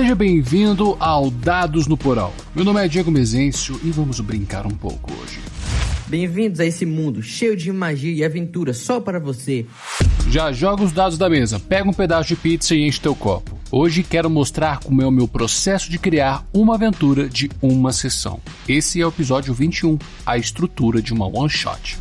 Seja bem-vindo ao Dados no Porão. Meu nome é Diego Mezencio e vamos brincar um pouco hoje. Bem-vindos a esse mundo cheio de magia e aventura só para você. Já joga os dados da mesa, pega um pedaço de pizza e enche teu copo. Hoje quero mostrar como é o meu processo de criar uma aventura de uma sessão. Esse é o episódio 21, a estrutura de uma one shot.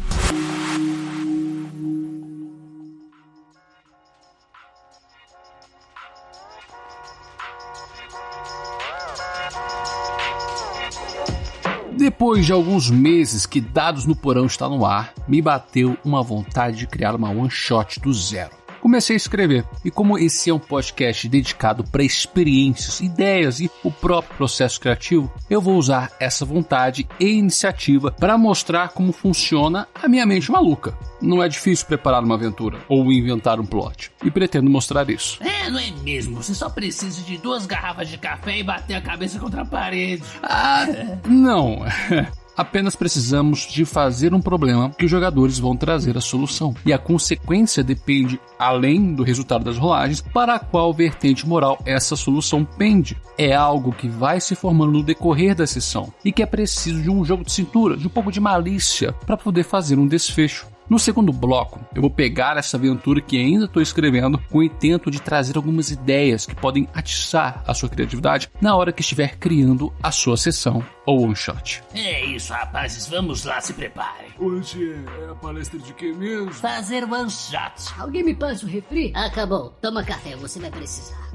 Depois de alguns meses que Dados no Porão está no ar, me bateu uma vontade de criar uma one shot do zero comecei a escrever. E como esse é um podcast dedicado para experiências, ideias e o próprio processo criativo, eu vou usar essa vontade e iniciativa para mostrar como funciona a minha mente maluca. Não é difícil preparar uma aventura ou inventar um plot. E pretendo mostrar isso. É, não é mesmo? Você só precisa de duas garrafas de café e bater a cabeça contra a parede. Ah, não. Apenas precisamos de fazer um problema que os jogadores vão trazer a solução. E a consequência depende, além do resultado das rolagens, para qual vertente moral essa solução pende. É algo que vai se formando no decorrer da sessão e que é preciso de um jogo de cintura, de um pouco de malícia para poder fazer um desfecho. No segundo bloco, eu vou pegar essa aventura que ainda estou escrevendo com o intento de trazer algumas ideias que podem atiçar a sua criatividade na hora que estiver criando a sua sessão ou one shot. É isso, rapazes, vamos lá, se preparem. Hoje é a palestra de quê mesmo? Fazer one shot. Alguém me passa o refri? Acabou, toma café, você vai precisar.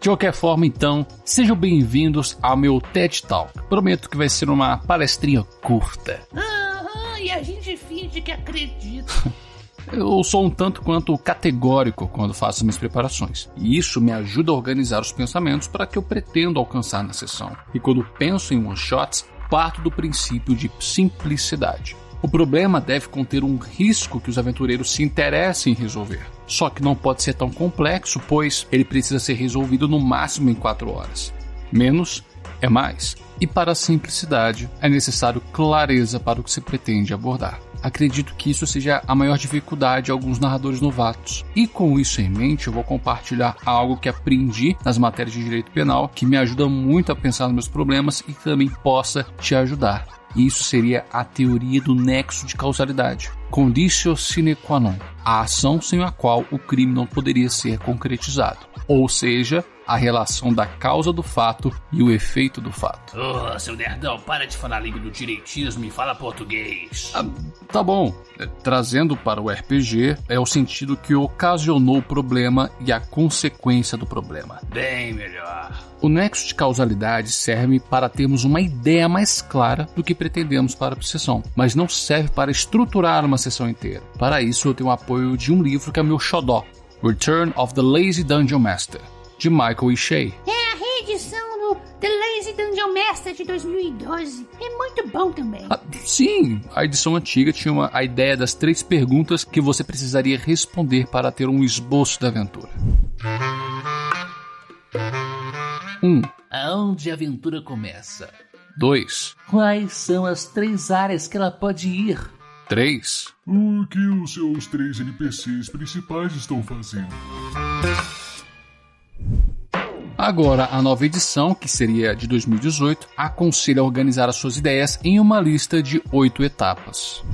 De qualquer forma, então, sejam bem-vindos ao meu TED Talk. Prometo que vai ser uma palestrinha curta. Ah, e a gente finge que acredita. Eu sou um tanto quanto categórico quando faço minhas preparações, e isso me ajuda a organizar os pensamentos para que eu pretendo alcançar na sessão. E quando penso em one-shots, parto do princípio de simplicidade. O problema deve conter um risco que os aventureiros se interessem em resolver. Só que não pode ser tão complexo, pois ele precisa ser resolvido no máximo em 4 horas. Menos é mais. E para a simplicidade, é necessário clareza para o que se pretende abordar. Acredito que isso seja a maior dificuldade de alguns narradores novatos. E com isso em mente, eu vou compartilhar algo que aprendi nas matérias de direito penal, que me ajuda muito a pensar nos meus problemas e também possa te ajudar. Isso seria a teoria do nexo de causalidade. Conditio sine qua non, a ação sem a qual o crime não poderia ser concretizado. Ou seja, a relação da causa do fato e o efeito do fato. Oh, seu nerdão, para de falar a língua do direitismo e fala português. Ah, tá bom. É, trazendo para o RPG, é o sentido que ocasionou o problema e a consequência do problema. Bem melhor. O nexo de causalidade serve para termos uma ideia mais clara do que pretendemos para a sessão, mas não serve para estruturar uma sessão inteira. Para isso, eu tenho o apoio de um livro que é meu xodó, Return of the Lazy Dungeon Master, de Michael E. Shea. É a reedição do The Lazy Dungeon Master de 2012. É muito bom também. Ah, sim, a edição antiga tinha uma, a ideia das três perguntas que você precisaria responder para ter um esboço da aventura. 1. Um, Aonde a aventura começa? 2. Quais são as três áreas que ela pode ir? 3. O que os seus três NPCs principais estão fazendo? Agora, a nova edição, que seria de 2018, aconselha a organizar as suas ideias em uma lista de oito etapas.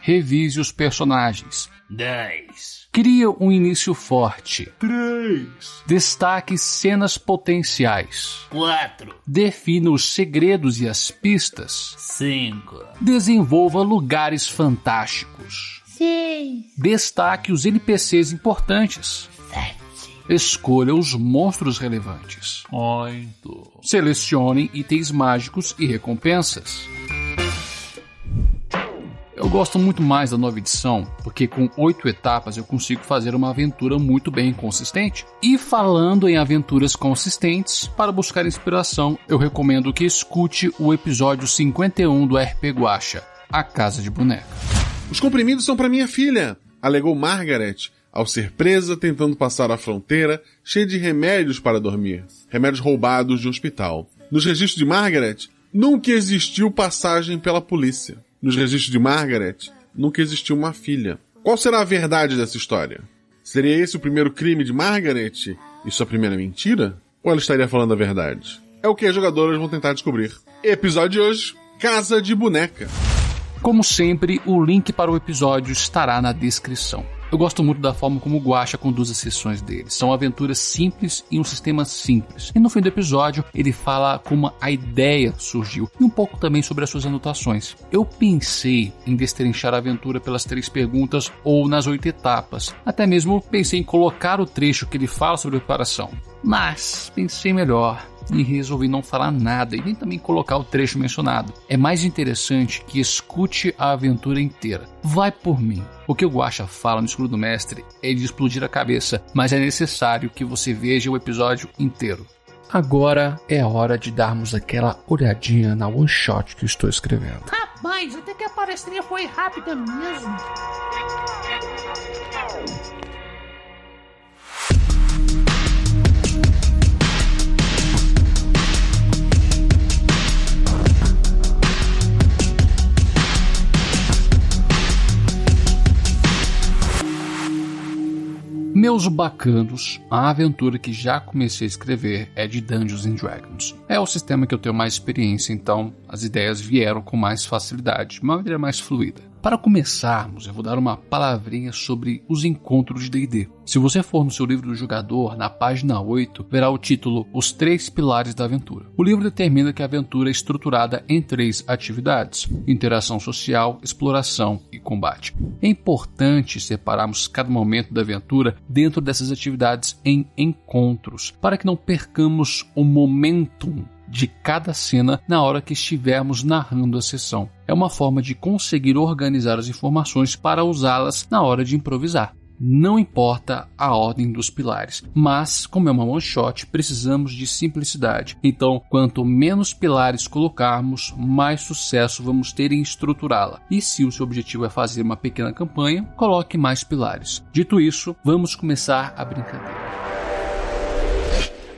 Revise os personagens. 10. Cria um início forte. 3. Destaque cenas potenciais. 4. Defina os segredos e as pistas. 5. Desenvolva lugares fantásticos. Seis. Destaque os NPCs importantes. 7. Escolha os monstros relevantes. 8. Selecione itens mágicos e recompensas. Eu gosto muito mais da nova edição, porque com oito etapas eu consigo fazer uma aventura muito bem consistente. E falando em aventuras consistentes, para buscar inspiração, eu recomendo que escute o episódio 51 do RP Guacha, A Casa de Boneca. Os comprimidos são para minha filha, alegou Margaret, ao ser presa tentando passar a fronteira, cheia de remédios para dormir. Remédios roubados de um hospital. Nos registros de Margaret, nunca existiu passagem pela polícia. Nos registros de Margaret, nunca existiu uma filha. Qual será a verdade dessa história? Seria esse o primeiro crime de Margaret e sua primeira mentira? Ou ela estaria falando a verdade? É o que as jogadoras vão tentar descobrir. Episódio de hoje: Casa de Boneca. Como sempre, o link para o episódio estará na descrição. Eu gosto muito da forma como o Guacha conduz as sessões dele. São aventuras simples e um sistema simples. E no fim do episódio, ele fala como a ideia surgiu e um pouco também sobre as suas anotações. Eu pensei em destrinchar a aventura pelas três perguntas ou nas oito etapas. Até mesmo pensei em colocar o trecho que ele fala sobre preparação. Mas pensei melhor e resolvi não falar nada e nem também colocar o trecho mencionado. É mais interessante que escute a aventura inteira. Vai por mim. O que o Guacha fala no escuro do mestre é de explodir a cabeça, mas é necessário que você veja o episódio inteiro. Agora é hora de darmos aquela olhadinha na one shot que estou escrevendo. Rapaz, até que a palestrinha foi rápida mesmo. Meus bacanos, a aventura que já comecei a escrever é de Dungeons and Dragons. É o sistema que eu tenho mais experiência, então as ideias vieram com mais facilidade, de uma maneira mais fluida. Para começarmos, eu vou dar uma palavrinha sobre os encontros de D&D. Se você for no seu livro do jogador, na página 8, verá o título Os Três Pilares da Aventura. O livro determina que a aventura é estruturada em três atividades: interação social, exploração e combate. É importante separarmos cada momento da aventura dentro dessas atividades em encontros, para que não percamos o momentum de cada cena na hora que estivermos narrando a sessão. É uma forma de conseguir organizar as informações para usá-las na hora de improvisar. Não importa a ordem dos pilares, mas como é uma one shot, precisamos de simplicidade. Então, quanto menos pilares colocarmos, mais sucesso vamos ter em estruturá-la. E se o seu objetivo é fazer uma pequena campanha, coloque mais pilares. Dito isso, vamos começar a brincadeira.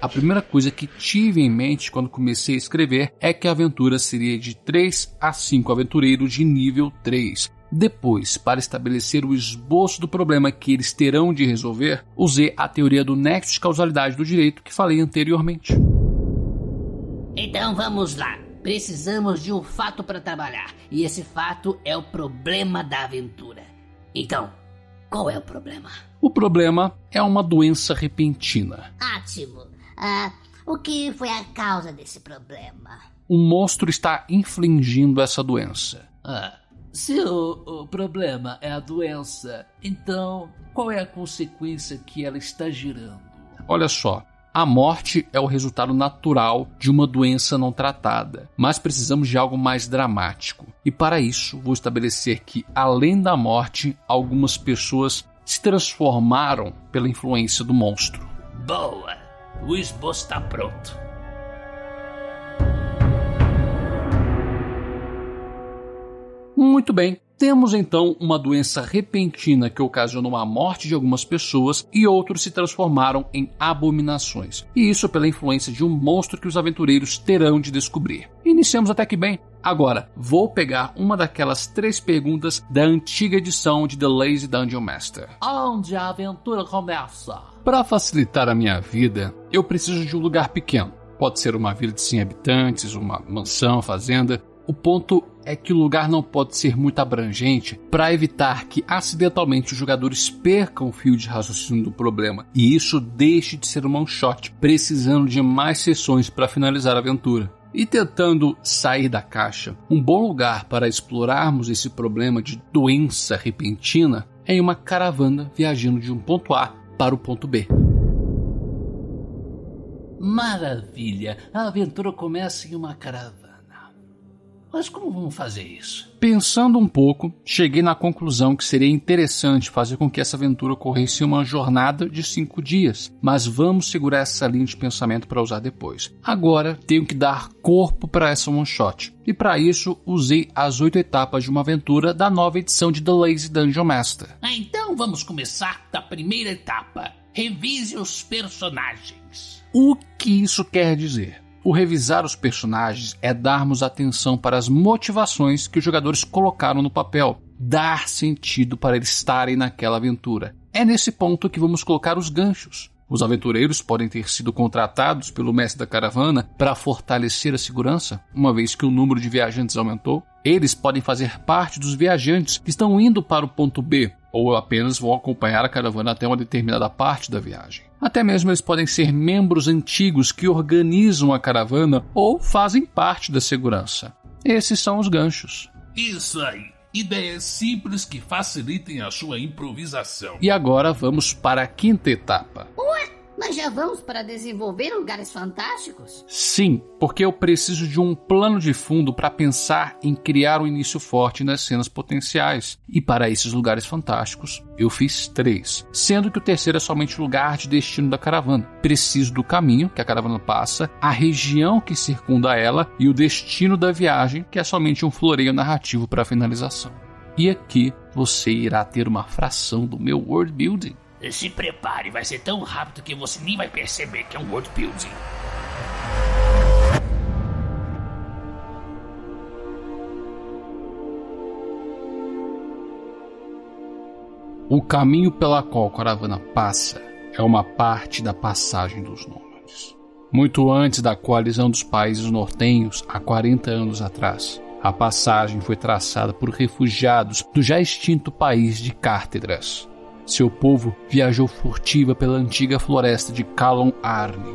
A primeira coisa que tive em mente quando comecei a escrever é que a aventura seria de 3 a 5 aventureiros de nível 3. Depois, para estabelecer o esboço do problema que eles terão de resolver, usei a teoria do nexo de causalidade do direito que falei anteriormente. Então vamos lá. Precisamos de um fato para trabalhar. E esse fato é o problema da aventura. Então, qual é o problema? O problema é uma doença repentina. Ótimo. Ah, o que foi a causa desse problema? Um monstro está infligindo essa doença. Ah, se o, o problema é a doença, então qual é a consequência que ela está gerando? Olha só, a morte é o resultado natural de uma doença não tratada, mas precisamos de algo mais dramático. E para isso, vou estabelecer que, além da morte, algumas pessoas se transformaram pela influência do monstro. Boa! O esboço está pronto. Muito bem. Temos então uma doença repentina que ocasionou a morte de algumas pessoas e outros se transformaram em abominações. E isso pela influência de um monstro que os aventureiros terão de descobrir. Iniciamos até que bem. Agora, vou pegar uma daquelas três perguntas da antiga edição de The Lazy Dungeon Master. Onde a aventura começa? Para facilitar a minha vida, eu preciso de um lugar pequeno. Pode ser uma vila de 100 habitantes, uma mansão, fazenda. O ponto é que o lugar não pode ser muito abrangente para evitar que acidentalmente os jogadores percam o fio de raciocínio do problema e isso deixe de ser um one shot, precisando de mais sessões para finalizar a aventura. E tentando sair da caixa, um bom lugar para explorarmos esse problema de doença repentina é em uma caravana viajando de um ponto A para o ponto B. Maravilha! A aventura começa em uma caravana. Mas como vamos fazer isso? Pensando um pouco, cheguei na conclusão que seria interessante fazer com que essa aventura ocorresse em uma jornada de cinco dias, mas vamos segurar essa linha de pensamento para usar depois. Agora tenho que dar corpo para essa one shot, e para isso usei as oito etapas de uma aventura da nova edição de The Lazy Dungeon Master. Ah, então vamos começar da primeira etapa. Revise os personagens. O que isso quer dizer? O revisar os personagens é darmos atenção para as motivações que os jogadores colocaram no papel, dar sentido para eles estarem naquela aventura. É nesse ponto que vamos colocar os ganchos. Os aventureiros podem ter sido contratados pelo mestre da caravana para fortalecer a segurança, uma vez que o número de viajantes aumentou. Eles podem fazer parte dos viajantes que estão indo para o ponto B, ou apenas vão acompanhar a caravana até uma determinada parte da viagem. Até mesmo eles podem ser membros antigos que organizam a caravana ou fazem parte da segurança. Esses são os ganchos. Isso aí. Ideias simples que facilitem a sua improvisação. E agora vamos para a quinta etapa. Ué, mas já vamos para desenvolver lugares fantásticos? Sim, porque eu preciso de um plano de fundo para pensar em criar um início forte nas cenas potenciais. E para esses lugares fantásticos, eu fiz três, sendo que o terceiro é somente o lugar de destino da caravana. Preciso do caminho que a caravana passa, a região que circunda ela e o destino da viagem, que é somente um floreio narrativo para a finalização. E aqui você irá ter uma fração do meu world building. Se prepare, vai ser tão rápido que você nem vai perceber que é um world building. O caminho pela qual a caravana passa é uma parte da passagem dos nômades. Muito antes da coalizão dos países nortenhos, há 40 anos atrás, a passagem foi traçada por refugiados do já extinto país de Cártedras. Seu povo viajou furtiva pela antiga floresta de Calon Arne.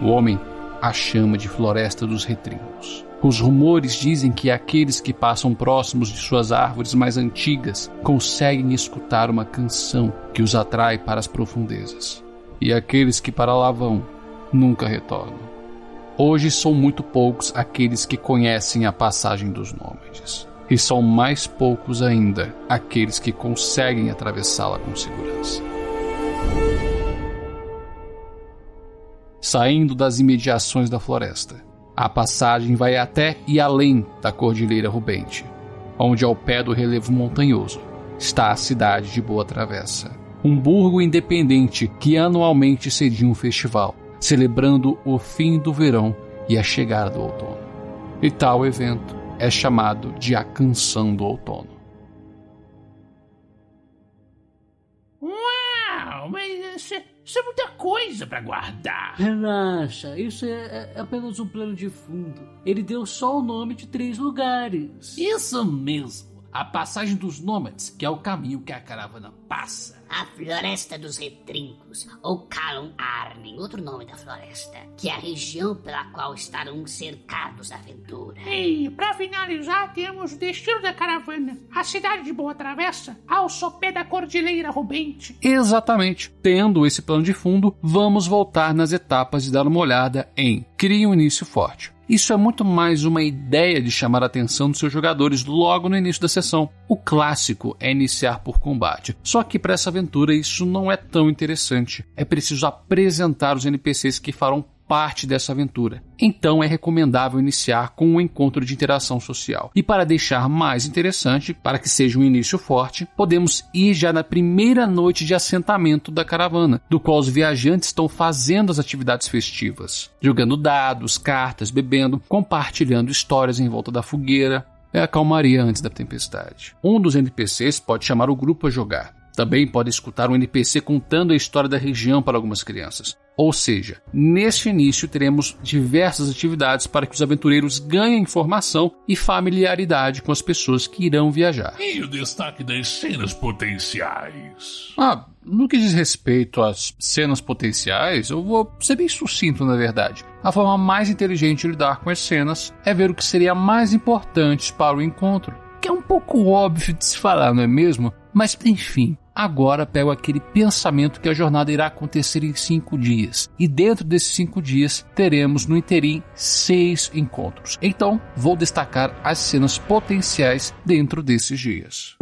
O homem a chama de Floresta dos Retrincos. Os rumores dizem que aqueles que passam próximos de suas árvores mais antigas conseguem escutar uma canção que os atrai para as profundezas. E aqueles que para lá vão nunca retornam. Hoje são muito poucos aqueles que conhecem a passagem dos nômades. E são mais poucos ainda aqueles que conseguem atravessá-la com segurança. Saindo das imediações da floresta, a passagem vai até e além da Cordilheira Rubente, onde ao pé do relevo montanhoso está a cidade de Boa Travessa, um burgo independente que anualmente cedia um festival, celebrando o fim do verão e a chegada do outono. E tal evento é chamado de a Canção do Outono. Uau, mas isso é, isso é muita coisa para guardar. Relaxa, isso é, é apenas um plano de fundo. Ele deu só o nome de três lugares. Isso mesmo. A passagem dos nômades, que é o caminho que a caravana passa. A Floresta dos Retrincos, ou Kalon Arnen, outro nome da floresta, que é a região pela qual estarão cercados da aventura. E para finalizar, temos o destino da caravana, a cidade de Boa Travessa, ao sopé da Cordilheira Rubente. Exatamente. Tendo esse plano de fundo, vamos voltar nas etapas e dar uma olhada em Crie um início forte. Isso é muito mais uma ideia de chamar a atenção dos seus jogadores logo no início da sessão. O clássico é iniciar por combate, só que para essa aventura isso não é tão interessante. É preciso apresentar os NPCs que farão parte dessa aventura. Então é recomendável iniciar com um encontro de interação social. E para deixar mais interessante, para que seja um início forte, podemos ir já na primeira noite de assentamento da caravana, do qual os viajantes estão fazendo as atividades festivas, jogando dados, cartas, bebendo, compartilhando histórias em volta da fogueira. É a calmaria antes da tempestade. Um dos NPCs pode chamar o grupo a jogar. Também pode escutar um NPC contando a história da região para algumas crianças. Ou seja, neste início teremos diversas atividades para que os aventureiros ganhem informação e familiaridade com as pessoas que irão viajar. E o destaque das cenas potenciais? Ah, no que diz respeito às cenas potenciais, eu vou ser bem sucinto na verdade. A forma mais inteligente de lidar com as cenas é ver o que seria mais importante para o encontro. Que é um pouco óbvio de se falar, não é mesmo? Mas enfim, agora pego aquele pensamento que a jornada irá acontecer em cinco dias. E dentro desses cinco dias teremos no interim seis encontros. Então vou destacar as cenas potenciais dentro desses dias.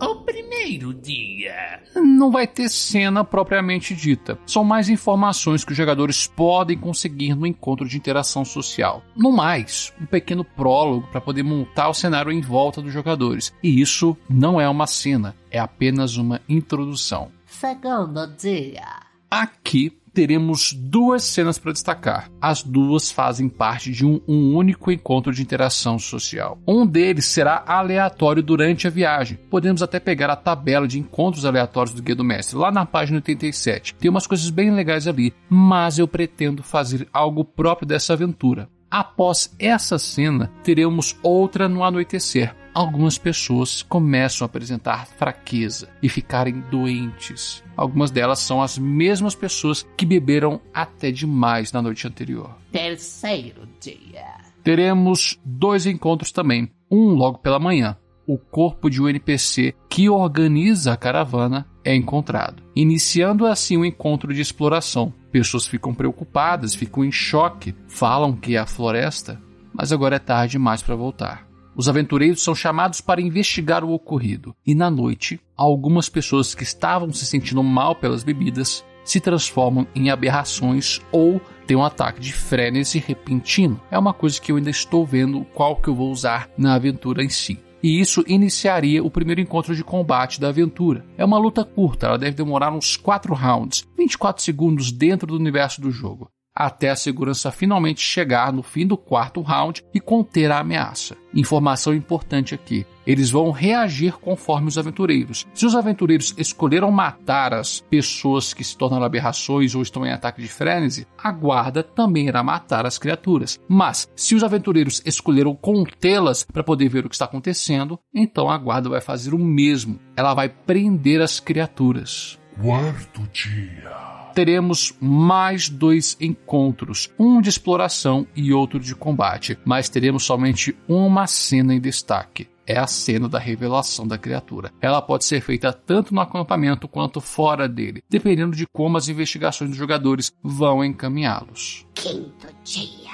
O primeiro dia. Não vai ter cena propriamente dita. São mais informações que os jogadores podem conseguir no encontro de interação social. No mais, um pequeno prólogo para poder montar o cenário em volta dos jogadores. E isso não é uma cena, é apenas uma introdução. Segundo dia. Aqui teremos duas cenas para destacar. As duas fazem parte de um, um, único encontro de interação social. Um deles será aleatório durante a viagem. Podemos até pegar a tabela de encontros aleatórios do Guia do Mestre, lá na página 87. Tem umas coisas bem legais ali, mas eu pretendo fazer algo próprio dessa aventura. Após essa cena, teremos outra no anoitecer. Algumas pessoas começam a apresentar fraqueza e ficarem doentes. Algumas delas são as mesmas pessoas que beberam até demais na noite anterior. Terceiro dia. Teremos dois encontros também. Um logo pela manhã. O corpo de um NPC que organiza a caravana é encontrado, iniciando assim o um encontro de exploração. Pessoas ficam preocupadas, ficam em choque, falam que é a floresta, mas agora é tarde demais para voltar. Os aventureiros são chamados para investigar o ocorrido, e na noite, algumas pessoas que estavam se sentindo mal pelas bebidas se transformam em aberrações ou têm um ataque de frenesi repentino. É uma coisa que eu ainda estou vendo qual que eu vou usar na aventura em si e isso iniciaria o primeiro encontro de combate da aventura. É uma luta curta, ela deve demorar uns 4 rounds, 24 segundos dentro do universo do jogo até a segurança finalmente chegar no fim do quarto round e conter a ameaça. Informação importante aqui: eles vão reagir conforme os aventureiros. Se os aventureiros escolheram matar as pessoas que se tornaram aberrações ou estão em ataque de frenesi, a guarda também irá matar as criaturas. Mas se os aventureiros escolheram contê-las para poder ver o que está acontecendo, então a guarda vai fazer o mesmo. Ela vai prender as criaturas. Quarto dia teremos mais dois encontros, um de exploração e outro de combate, mas teremos somente uma cena em destaque. É a cena da revelação da criatura. Ela pode ser feita tanto no acampamento quanto fora dele, dependendo de como as investigações dos jogadores vão encaminhá-los. Quinto dia.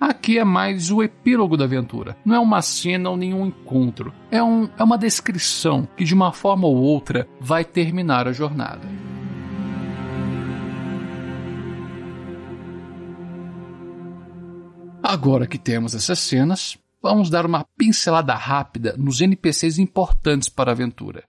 Aqui é mais o epílogo da aventura. Não é uma cena ou nenhum encontro. É, um, é uma descrição que, de uma forma ou outra, vai terminar a jornada. Agora que temos essas cenas, vamos dar uma pincelada rápida nos NPCs importantes para a aventura.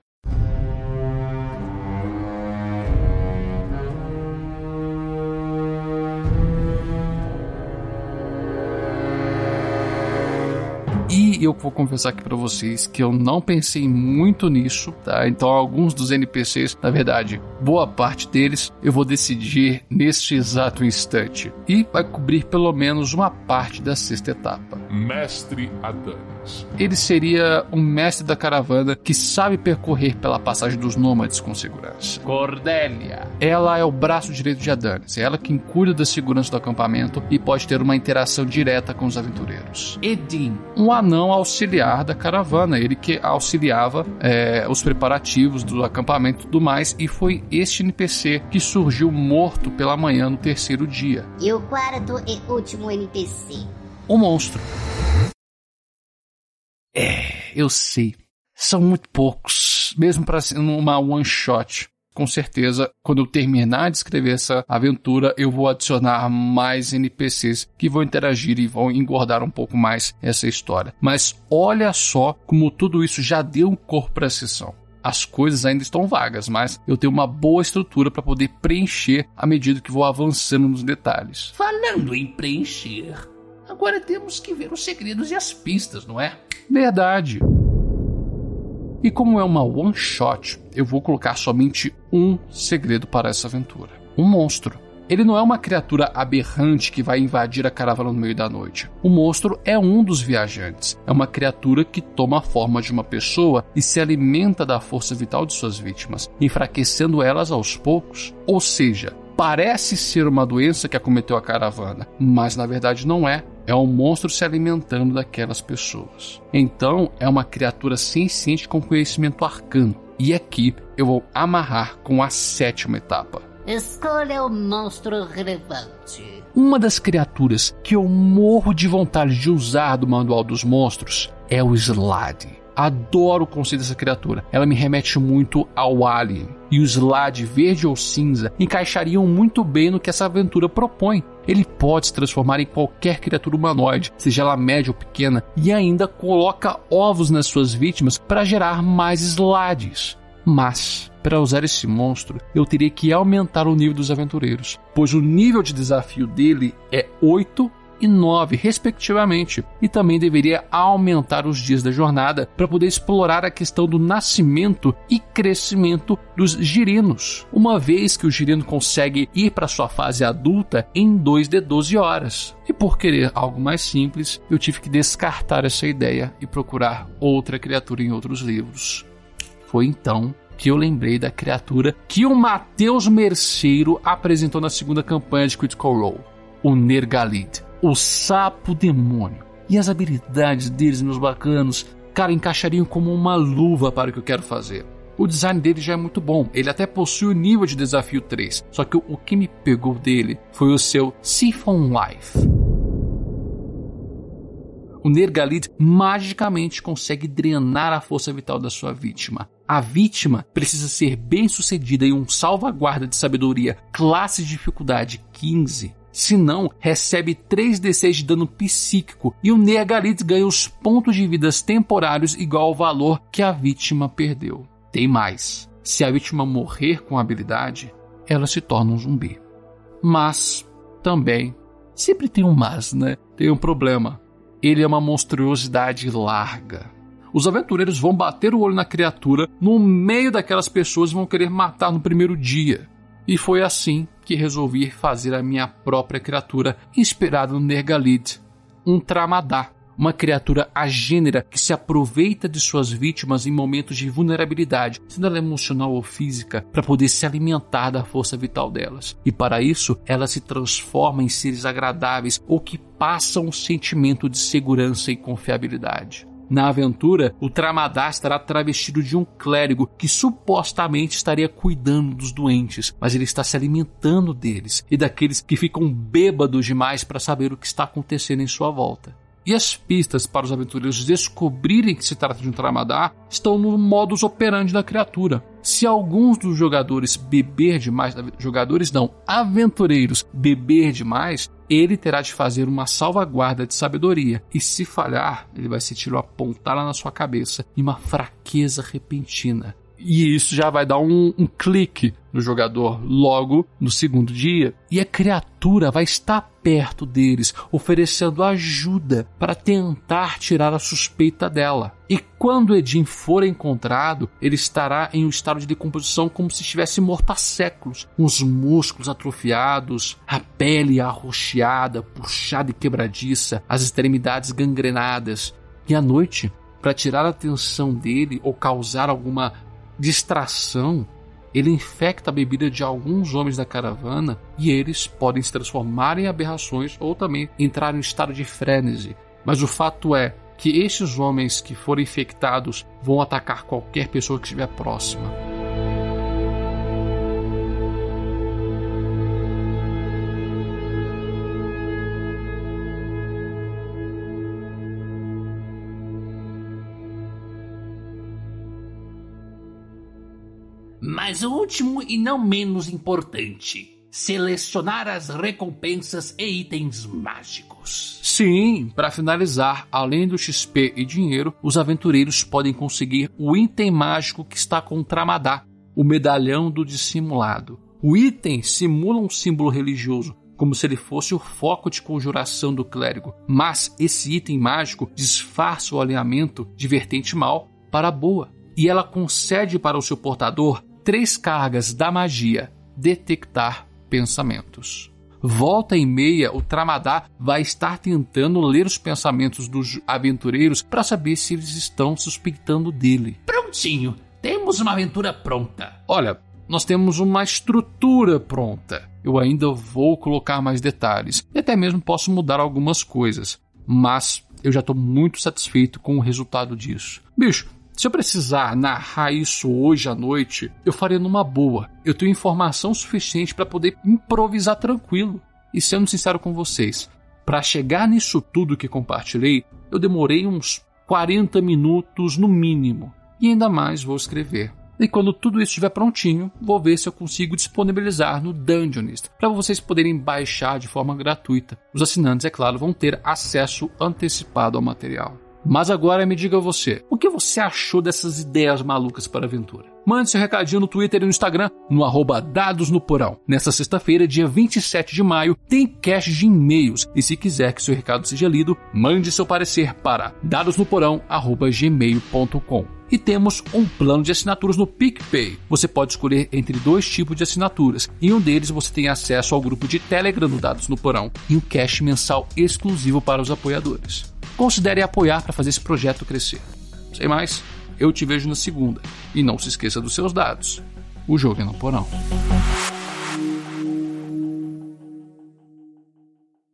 E eu vou confessar aqui para vocês que eu não pensei muito nisso, tá? Então alguns dos NPCs, na verdade, boa parte deles, eu vou decidir neste exato instante. E vai cobrir pelo menos uma parte da sexta etapa. Mestre Adanes. Ele seria um mestre da caravana que sabe percorrer pela passagem dos nômades com segurança. Cordélia. Ela é o braço direito de Adanes. É ela quem cuida da segurança do acampamento e pode ter uma interação direta com os aventureiros. Edim. Um anão auxiliar da caravana, ele que auxiliava é, os preparativos do acampamento e tudo mais, e foi este NPC que surgiu morto pela manhã no terceiro dia. E o quarto e último NPC? O monstro. É, eu sei. São muito poucos, mesmo para ser uma one shot com certeza, quando eu terminar de escrever essa aventura, eu vou adicionar mais NPCs que vão interagir e vão engordar um pouco mais essa história. Mas olha só como tudo isso já deu um corpo para a sessão. As coisas ainda estão vagas, mas eu tenho uma boa estrutura para poder preencher à medida que vou avançando nos detalhes. Falando em preencher, agora temos que ver os segredos e as pistas, não é? Verdade. E como é uma one shot, eu vou colocar somente um segredo para essa aventura: um monstro. Ele não é uma criatura aberrante que vai invadir a caravana no meio da noite. O monstro é um dos viajantes. É uma criatura que toma a forma de uma pessoa e se alimenta da força vital de suas vítimas, enfraquecendo elas aos poucos. Ou seja, parece ser uma doença que acometeu a caravana, mas na verdade não é. É um monstro se alimentando daquelas pessoas. Então, é uma criatura senciente com conhecimento arcano. E aqui eu vou amarrar com a sétima etapa. Escolha o monstro relevante. Uma das criaturas que eu morro de vontade de usar do Manual dos Monstros é o Slade. Adoro o conceito dessa criatura. Ela me remete muito ao Alien. E o Slade verde ou cinza encaixariam muito bem no que essa aventura propõe. Ele pode se transformar em qualquer criatura humanoide, seja ela média ou pequena, e ainda coloca ovos nas suas vítimas para gerar mais Slades. Mas Para usar esse monstro, eu teria que aumentar o nível dos aventureiros, pois o nível de desafio dele é 8 e 9, respectivamente, e também deveria aumentar os dias da jornada para poder explorar a questão do nascimento e crescimento dos girinos, uma vez que o girino consegue ir para sua fase adulta em 2 de 12 horas. E por querer algo mais simples, eu tive que descartar essa ideia e procurar outra criatura em outros livros. Foi então que eu lembrei da criatura que o Matheus Merceiro apresentou na segunda campanha de Critical Role, o Nergalid o sapo demônio. E as habilidades deles, meus bacanos, cara, encaixariam como uma luva para o que eu quero fazer. O design dele já é muito bom, ele até possui o nível de desafio 3, só que o que me pegou dele foi o seu Siphon Life. O Nergalid magicamente consegue drenar a força vital da sua vítima. A vítima precisa ser bem sucedida em um salvaguarda de sabedoria classe de dificuldade 15 se não, recebe 3d6 de dano psíquico e o Nergalith ganha os pontos de vidas temporários igual ao valor que a vítima perdeu. Tem mais. Se a vítima morrer com a habilidade, ela se torna um zumbi. Mas, também, sempre tem um mas, né? Tem um problema. Ele é uma monstruosidade larga. Os aventureiros vão bater o olho na criatura no meio daquelas pessoas e vão querer matar no primeiro dia. E foi assim que resolvi fazer a minha própria criatura inspirada no Nergalid, um Tramadá, uma criatura agênera que se aproveita de suas vítimas em momentos de vulnerabilidade, sendo ela emocional ou física, para poder se alimentar da força vital delas. E para isso, ela se transforma em seres agradáveis ou que passam um sentimento de segurança e confiabilidade. Na aventura, o Tramadá estará travestido de um clérigo que supostamente estaria cuidando dos doentes, mas ele está se alimentando deles e daqueles que ficam bêbados demais para saber o que está acontecendo em sua volta. E as pistas para os aventureiros descobrirem que se trata de um Tramadá estão no modus operandi da criatura. Se alguns dos jogadores beber demais, jogadores não, aventureiros beber demais, ele terá de fazer uma salvaguarda de sabedoria. E se falhar, ele vai se tirar a pontada na sua cabeça e uma fraqueza repentina. E isso já vai dar um, um clique no jogador logo no segundo dia. E a criatura vai estar perto deles, oferecendo ajuda para tentar tirar a suspeita dela. E quando Edin for encontrado, ele estará em um estado de decomposição como se estivesse morto há séculos, com os músculos atrofiados, a pele arroxeada, puxada e quebradiça, as extremidades gangrenadas. E à noite, para tirar a atenção dele ou causar alguma distração, ele infecta a bebida de alguns homens da caravana e eles podem se transformar em aberrações ou também entrar em um estado de frenesi. Mas o fato é que estes homens que forem infectados vão atacar qualquer pessoa que estiver próxima. Mas o último e não menos importante: selecionar as recompensas e itens mágicos. Sim, para finalizar, além do XP e dinheiro, os aventureiros podem conseguir o item mágico que está com o Tramadá, o medalhão do dissimulado. O item simula um símbolo religioso, como se ele fosse o foco de conjuração do clérigo, mas esse item mágico disfarça o alinhamento de vertente mal para boa, e ela concede para o seu portador três cargas da magia: detectar pensamentos. Volta e meia, o Tramadá vai estar tentando ler os pensamentos dos aventureiros para saber se eles estão suspeitando dele. Prontinho, temos uma aventura pronta. Olha, nós temos uma estrutura pronta. Eu ainda vou colocar mais detalhes e até mesmo posso mudar algumas coisas, mas eu já estou muito satisfeito com o resultado disso. Bicho, se eu precisar narrar isso hoje à noite, eu faria numa boa. Eu tenho informação suficiente para poder improvisar tranquilo. E sendo sincero com vocês, para chegar nisso tudo que compartilhei, eu demorei uns 40 minutos no mínimo. E ainda mais vou escrever. E quando tudo isso estiver prontinho, vou ver se eu consigo disponibilizar no Dungeonist para vocês poderem baixar de forma gratuita. Os assinantes, é claro, vão ter acesso antecipado ao material. Mas agora me diga você, o que você achou dessas ideias malucas para a aventura? Mande seu recadinho no Twitter e no Instagram, no arroba Dados no Porão. Nesta sexta-feira, dia 27 de maio, tem cache de e-mails. E se quiser que seu recado seja lido, mande seu parecer para dadosnoporão.gmail.com. E temos um plano de assinaturas no PicPay. Você pode escolher entre dois tipos de assinaturas. Em um deles você tem acesso ao grupo de Telegram do Dados no Porão e um cache mensal exclusivo para os apoiadores. Considere apoiar para fazer esse projeto crescer. Sem mais, eu te vejo na segunda. E não se esqueça dos seus dados. O jogo é no porão.